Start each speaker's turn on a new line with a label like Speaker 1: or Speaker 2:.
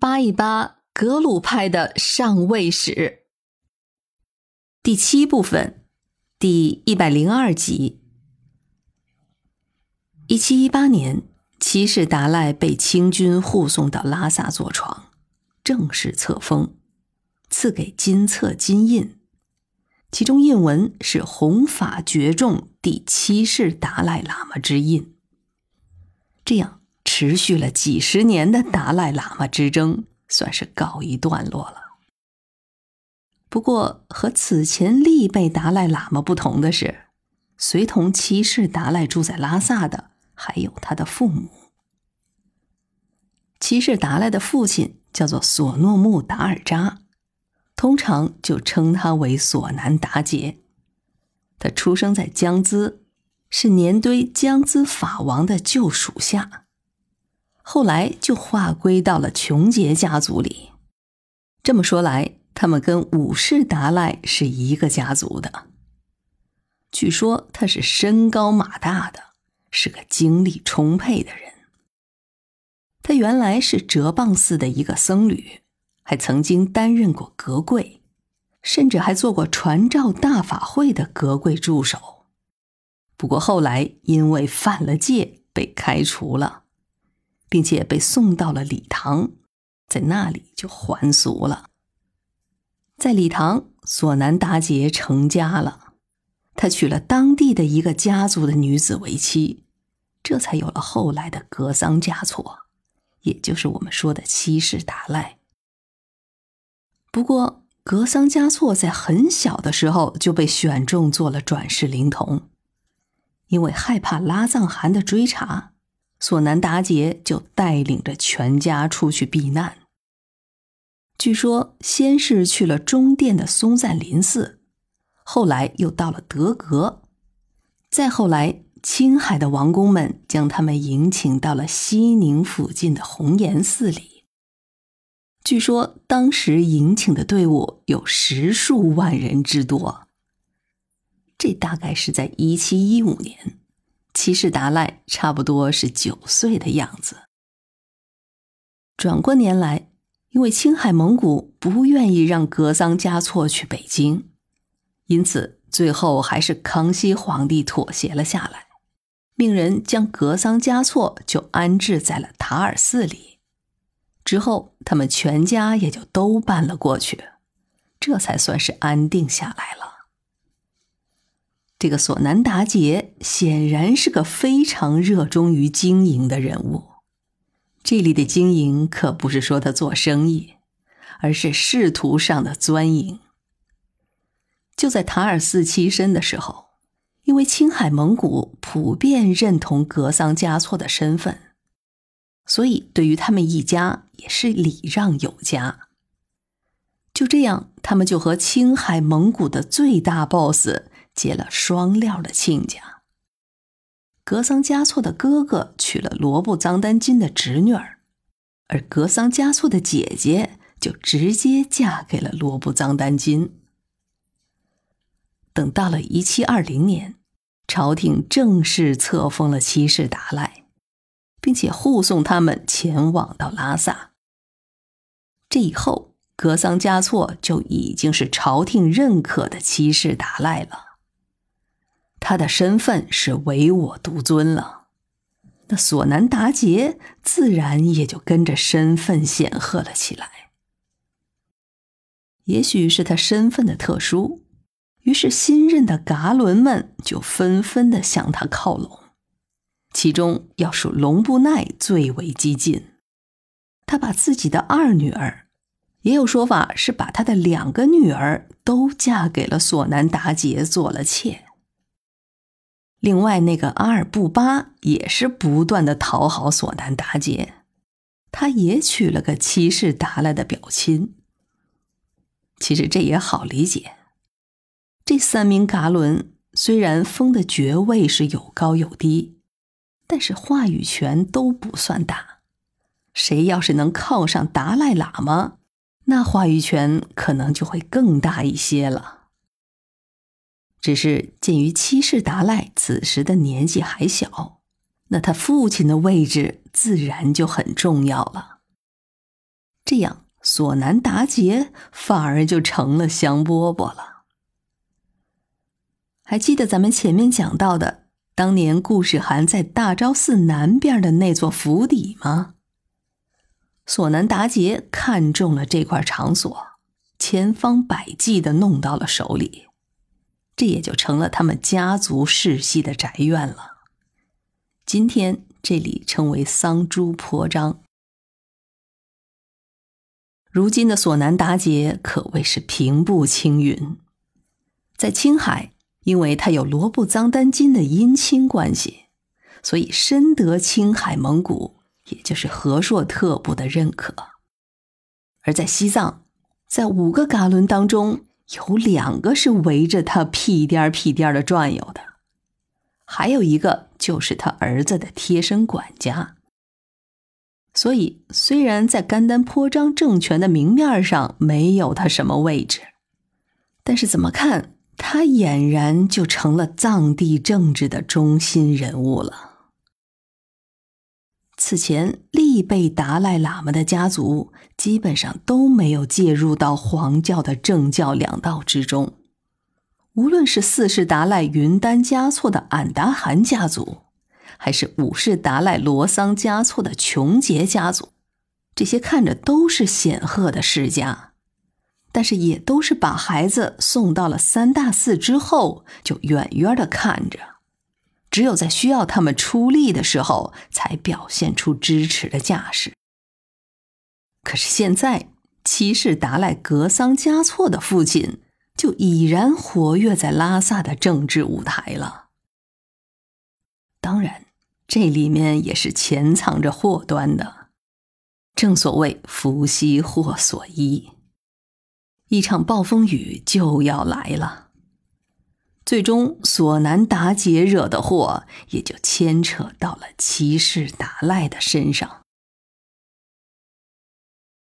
Speaker 1: 扒一扒格鲁派的上位史。第七部分，第一百零二集。一七一八年，七世达赖被清军护送到拉萨坐床，正式册封，赐给金册金印，其中印文是“弘法觉众第七世达赖喇嘛之印”。这样。持续了几十年的达赖喇嘛之争算是告一段落了。不过，和此前历辈达赖喇嘛不同的是，随同七世达赖住在拉萨的还有他的父母。七世达赖的父亲叫做索诺木达尔扎，通常就称他为索南达杰。他出生在江孜，是年堆江孜法王的旧属下。后来就划归到了琼杰家族里。这么说来，他们跟五世达赖是一个家族的。据说他是身高马大的，是个精力充沛的人。他原来是哲蚌寺的一个僧侣，还曾经担任过格贵，甚至还做过传召大法会的格贵助手。不过后来因为犯了戒，被开除了。并且被送到了礼堂，在那里就还俗了。在礼堂，索南达杰成家了，他娶了当地的一个家族的女子为妻，这才有了后来的格桑嘉措，也就是我们说的七世达赖。不过，格桑嘉措在很小的时候就被选中做了转世灵童，因为害怕拉藏汗的追查。索南达杰就带领着全家出去避难。据说，先是去了中甸的松赞林寺，后来又到了德格，再后来，青海的王公们将他们迎请到了西宁附近的红岩寺里。据说，当时迎请的队伍有十数万人之多。这大概是在一七一五年。七世达赖差不多是九岁的样子。转过年来，因为青海蒙古不愿意让格桑嘉措去北京，因此最后还是康熙皇帝妥协了下来，命人将格桑嘉措就安置在了塔尔寺里。之后，他们全家也就都搬了过去，这才算是安定下来了。这个索南达杰显然是个非常热衷于经营的人物。这里的经营可不是说他做生意，而是仕途上的钻营。就在塔尔寺栖身的时候，因为青海蒙古普遍认同格桑嘉措的身份，所以对于他们一家也是礼让有加。就这样，他们就和青海蒙古的最大 boss。结了双料的亲家。格桑嘉措的哥哥娶了罗布藏丹金的侄女儿，而格桑嘉措的姐姐就直接嫁给了罗布藏丹金。等到了一七二零年，朝廷正式册封了七世达赖，并且护送他们前往到拉萨。这以后，格桑嘉措就已经是朝廷认可的七世达赖了。他的身份是唯我独尊了，那索南达杰自然也就跟着身份显赫了起来。也许是他身份的特殊，于是新任的噶伦们就纷纷的向他靠拢，其中要数龙布奈最为激进。他把自己的二女儿，也有说法是把他的两个女儿都嫁给了索南达杰做了妾。另外，那个阿尔布巴也是不断的讨好索南达杰，他也娶了个七世达赖的表亲。其实这也好理解，这三名噶伦虽然封的爵位是有高有低，但是话语权都不算大。谁要是能靠上达赖喇嘛，那话语权可能就会更大一些了。只是鉴于七世达赖此时的年纪还小，那他父亲的位置自然就很重要了。这样索南达杰反而就成了香饽饽了。还记得咱们前面讲到的，当年顾世涵在大昭寺南边的那座府邸吗？索南达杰看中了这块场所，千方百计的弄到了手里，这也就成了他们家族世系的宅院了。今天这里称为桑珠婆章。如今的索南达杰可谓是平步青云，在青海，因为他有罗布藏丹津的姻亲关系，所以深得青海蒙古。也就是和硕特部的认可，而在西藏，在五个噶伦当中，有两个是围着他屁颠屁颠的转悠的，还有一个就是他儿子的贴身管家。所以，虽然在甘丹颇章政权的明面上没有他什么位置，但是怎么看，他俨然就成了藏地政治的中心人物了。此前，历辈达赖喇嘛的家族基本上都没有介入到黄教的政教两道之中。无论是四世达赖云丹嘉措的俺答汗家族，还是五世达赖罗桑嘉措的琼杰家族，这些看着都是显赫的世家，但是也都是把孩子送到了三大寺之后，就远远的看着。只有在需要他们出力的时候，才表现出支持的架势。可是现在，七世达赖格桑嘉措的父亲就已然活跃在拉萨的政治舞台了。当然，这里面也是潜藏着祸端的。正所谓福兮祸所依，一场暴风雨就要来了。最终，索南达杰惹的祸也就牵扯到了骑士达赖的身上。